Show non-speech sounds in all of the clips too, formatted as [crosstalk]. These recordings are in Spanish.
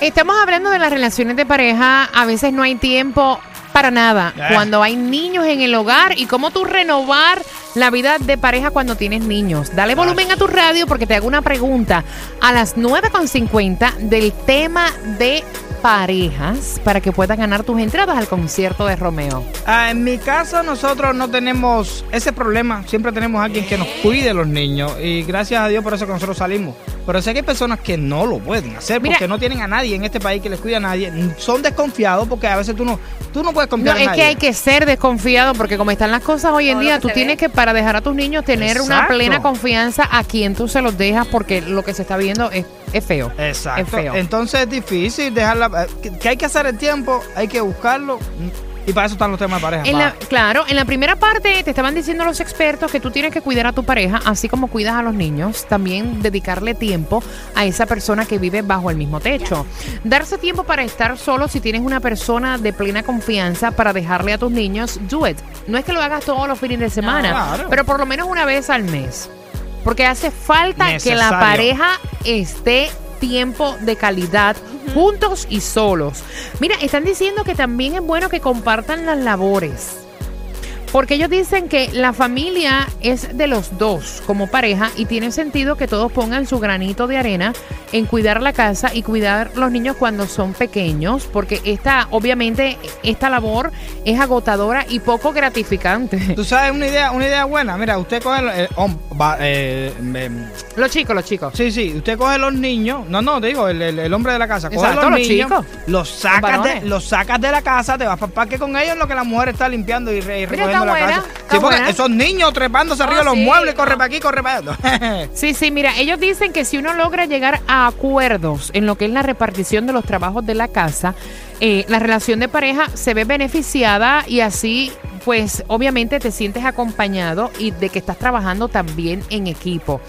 Estamos hablando de las relaciones de pareja. A veces no hay tiempo para nada. Eh. Cuando hay niños en el hogar y cómo tú renovar la vida de pareja cuando tienes niños. Dale volumen a tu radio porque te hago una pregunta a las 9.50 del tema de parejas para que puedas ganar tus entradas al concierto de Romeo. Ah, en mi casa nosotros no tenemos ese problema. Siempre tenemos a alguien que nos cuide los niños. Y gracias a Dios por eso que nosotros salimos. Pero sé que hay personas que no lo pueden hacer Mira- porque no tienen a nadie en este país que les cuide a nadie. Son desconfiados porque a veces tú no, tú no puedes No, confiar en es nadie. que hay que ser desconfiado porque como están las cosas hoy en día, tú tienes ve. que para dejar a tus niños tener una plena confianza a quien tú se los dejas porque lo que se está viendo es, es feo. Exacto. Es feo. Entonces es difícil dejarla. ¿Qué que hay que hacer el tiempo? Hay que buscarlo. Y para eso están los temas de pareja. En pa. la- claro, en la primera parte te estaban diciendo los expertos que tú tienes que cuidar a tu pareja, así como cuidas a los niños, también dedicarle tiempo a esa persona que vive bajo el mismo techo. Darse tiempo para estar solo si tienes una persona de plena confianza para dejarle a tus niños, do it. No es que lo hagas todos los fines de semana, claro. pero por lo menos una vez al mes. Porque hace falta que la pareja esté tiempo de calidad juntos y solos. Mira, están diciendo que también es bueno que compartan las labores. Porque ellos dicen que la familia es de los dos como pareja y tiene sentido que todos pongan su granito de arena en cuidar la casa y cuidar los niños cuando son pequeños, porque esta, obviamente, esta labor es agotadora y poco gratificante. [laughs] Tú sabes una idea, una idea buena. Mira, usted coge. va- eh, em, Los chicos, los chicos. Sí, sí, usted coge los niños, no, no, digo, el, el- el hombre de la casa, coge Exacto, los los niños, chicos. los sacas, de, varones. los sacas de la casa, te vas para el parque con ellos lo que la mujer está limpiando y, re- y recogiendo la buena, casa. Sí, porque buena. esos niños trepándose Oh, arriba de los sí, muebles, corre no. para aquí, corre para allá. [laughs] Sí, sí, mira, ellos dicen que si uno logra llegar a acuerdos en lo que es la repartición de los trabajos de la casa, eh, la relación de pareja se ve beneficiada y así, pues obviamente te sientes acompañado y de que estás trabajando también en equipo.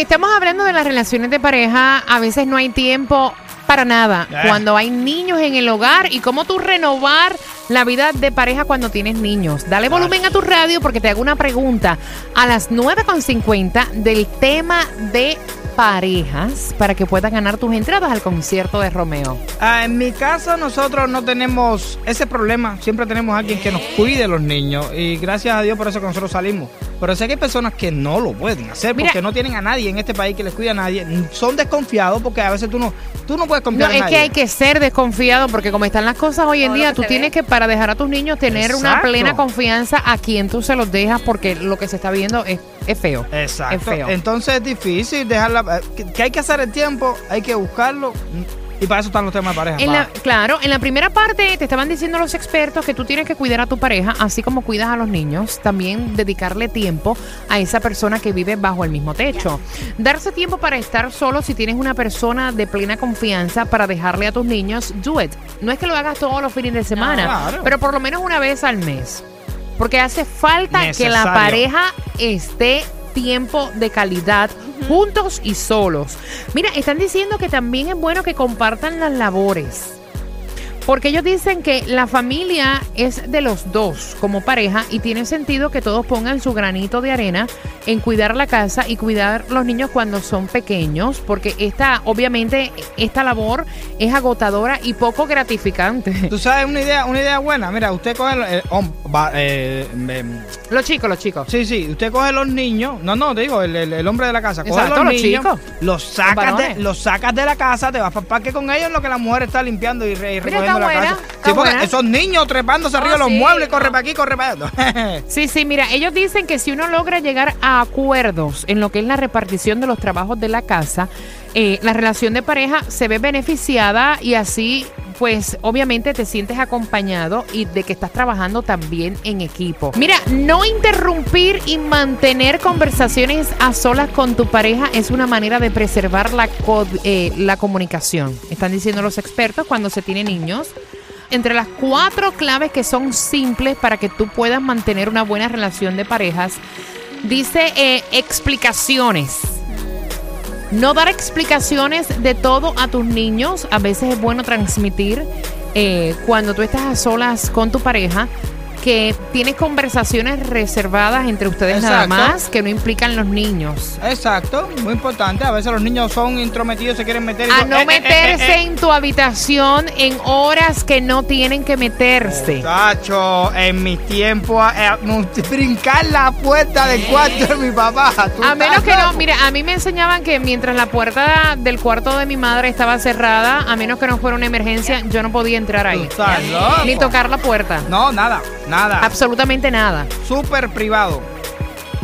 Estamos hablando de las relaciones de pareja, a veces no hay tiempo para nada. Eh. Cuando hay niños en el hogar y cómo tú renovar la vida de pareja cuando tienes niños. Dale volumen a tu radio porque te hago una pregunta a las 9.50 del tema de parejas para que puedas ganar tus entradas al concierto de Romeo. Ah, en mi casa nosotros no tenemos ese problema. Siempre tenemos a alguien que nos cuide los niños. Y gracias a Dios por eso que nosotros salimos. Pero sé que hay personas que no lo pueden hacer Mira- porque no tienen a nadie en este país que les cuide a nadie. Son desconfiados porque a veces tú no, tú no puedes No, confiar en es nadie. que hay que ser desconfiado porque como están las cosas hoy en día, tú tienes ve. que para dejar a tus niños tener una plena confianza a quien tú se los dejas porque lo que se está viendo es, es feo. Exacto. Es feo. Entonces es difícil dejarla. eh, Que, que hay que hacer el tiempo, hay que buscarlo. Y para eso están los temas de pareja. En pa. la, claro, en la primera parte te estaban diciendo los expertos que tú tienes que cuidar a tu pareja, así como cuidas a los niños, también dedicarle tiempo a esa persona que vive bajo el mismo techo. Darse tiempo para estar solo si tienes una persona de plena confianza para dejarle a tus niños, do it. No es que lo hagas todos los fines de semana, claro. pero por lo menos una vez al mes. Porque hace falta que la pareja esté tiempo de calidad juntos y solos. Mira, están diciendo que también es bueno que compartan las labores. Porque ellos dicen que la familia es de los dos como pareja y tiene sentido que todos pongan su granito de arena en cuidar la casa y cuidar los niños cuando son pequeños, porque esta, obviamente, esta labor es agotadora y poco gratificante. Tú sabes una idea, una idea buena. Mira, usted coge va- eh, em, Los chicos, los chicos. Sí, sí, usted coge los niños, no, no, te digo, el, el- el hombre de la casa, coge Exacto, los los niños, chicos. los sacas, de, varones. los sacas de la casa, te vas para el parque con ellos en lo que la mujer está limpiando y, re- y recogiendo la buena, casa. Sí, porque buena. esos niños trepándose arriba de Oh, los sí, muebles, corre no. para aquí, corre para allá. [laughs] Sí, sí, mira, ellos dicen que si uno logra llegar a acuerdos en lo que es la repartición de los trabajos de la casa, eh, la relación de pareja se ve beneficiada y así, pues obviamente te sientes acompañado y de que estás trabajando también en equipo. Mira, no interrumpir y mantener conversaciones a solas con tu pareja es una manera de preservar la, eh, la comunicación. Están diciendo los expertos cuando se tiene niños entre las cuatro claves que son simples para que tú puedas mantener una buena relación de parejas, dice eh, explicaciones. No dar explicaciones de todo a tus niños. A veces es bueno transmitir eh, cuando tú estás a solas con tu pareja que tienes conversaciones reservadas entre ustedes nada más que no implican los niños. Exacto, muy importante. A veces los niños son intrometidos, se quieren meter. y A no eh, eh, meterse eh, eh, eh. en tu habitación en horas que no tienen que meterse. Muchacho, en mis tiempos, brincar la puerta del cuarto de mi papá. ¿tú A menos que no, mira, a mí me enseñaban que mientras la puerta del cuarto de mi madre estaba cerrada, a menos que no fuera una emergencia, yo no podía entrar ahí. Ni tocar la puerta. No, nada, nada. Absolutamente nada. Súper privado.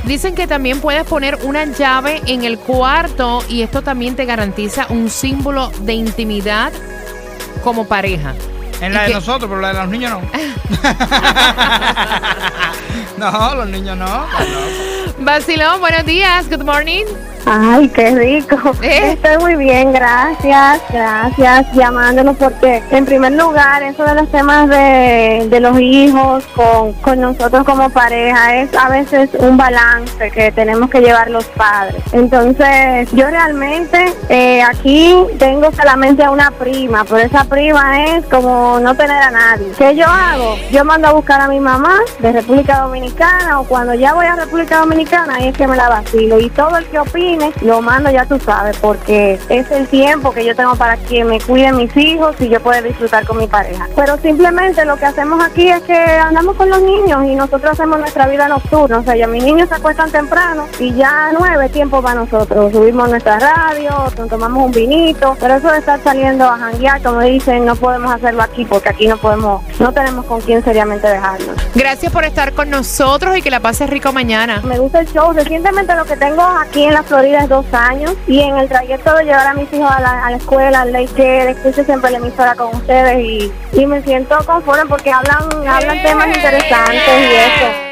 Dicen que también puedes poner una llave en el cuarto y esto también te garantiza un símbolo de intimidad como pareja. En ¿Y la de nosotros, pero la de los niños no. [laughs] [laughs] no, los niños no. Basilón, buenos días, good morning. Ay, qué rico. ¿Eh? Estoy muy bien, gracias, gracias, llamándonos porque en primer lugar eso de los temas de, de los hijos con, con nosotros como pareja es a veces un balance que tenemos que llevar los padres. Entonces yo realmente eh, aquí tengo solamente a una prima, pero esa prima es como no tener a nadie. ¿Qué yo hago? Yo mando a buscar a mi mamá de República Dominicana o cuando ya voy a República Dominicana ahí es que me la vacilo y todo el que lo mando ya tú sabes porque es el tiempo que yo tengo para que me cuiden mis hijos y yo pueda disfrutar con mi pareja. Pero simplemente lo que hacemos aquí es que andamos con los niños y nosotros hacemos nuestra vida nocturna. O sea, ya mis niños se acuestan temprano y ya nueve tiempo para nosotros. Subimos nuestra radio, tomamos un vinito, pero eso de estar saliendo a janguear, como dicen, no podemos hacerlo aquí porque aquí no podemos, no tenemos con quién seriamente dejarnos. Gracias por estar con nosotros y que la pases rico mañana. Me gusta el show. Recientemente lo que tengo aquí en la Florida es dos años y en el trayecto de llevar a mis hijos a la, a la escuela, al daycare, escucho siempre la emisora con ustedes y, y me siento conforme porque hablan, hablan temas interesantes y eso.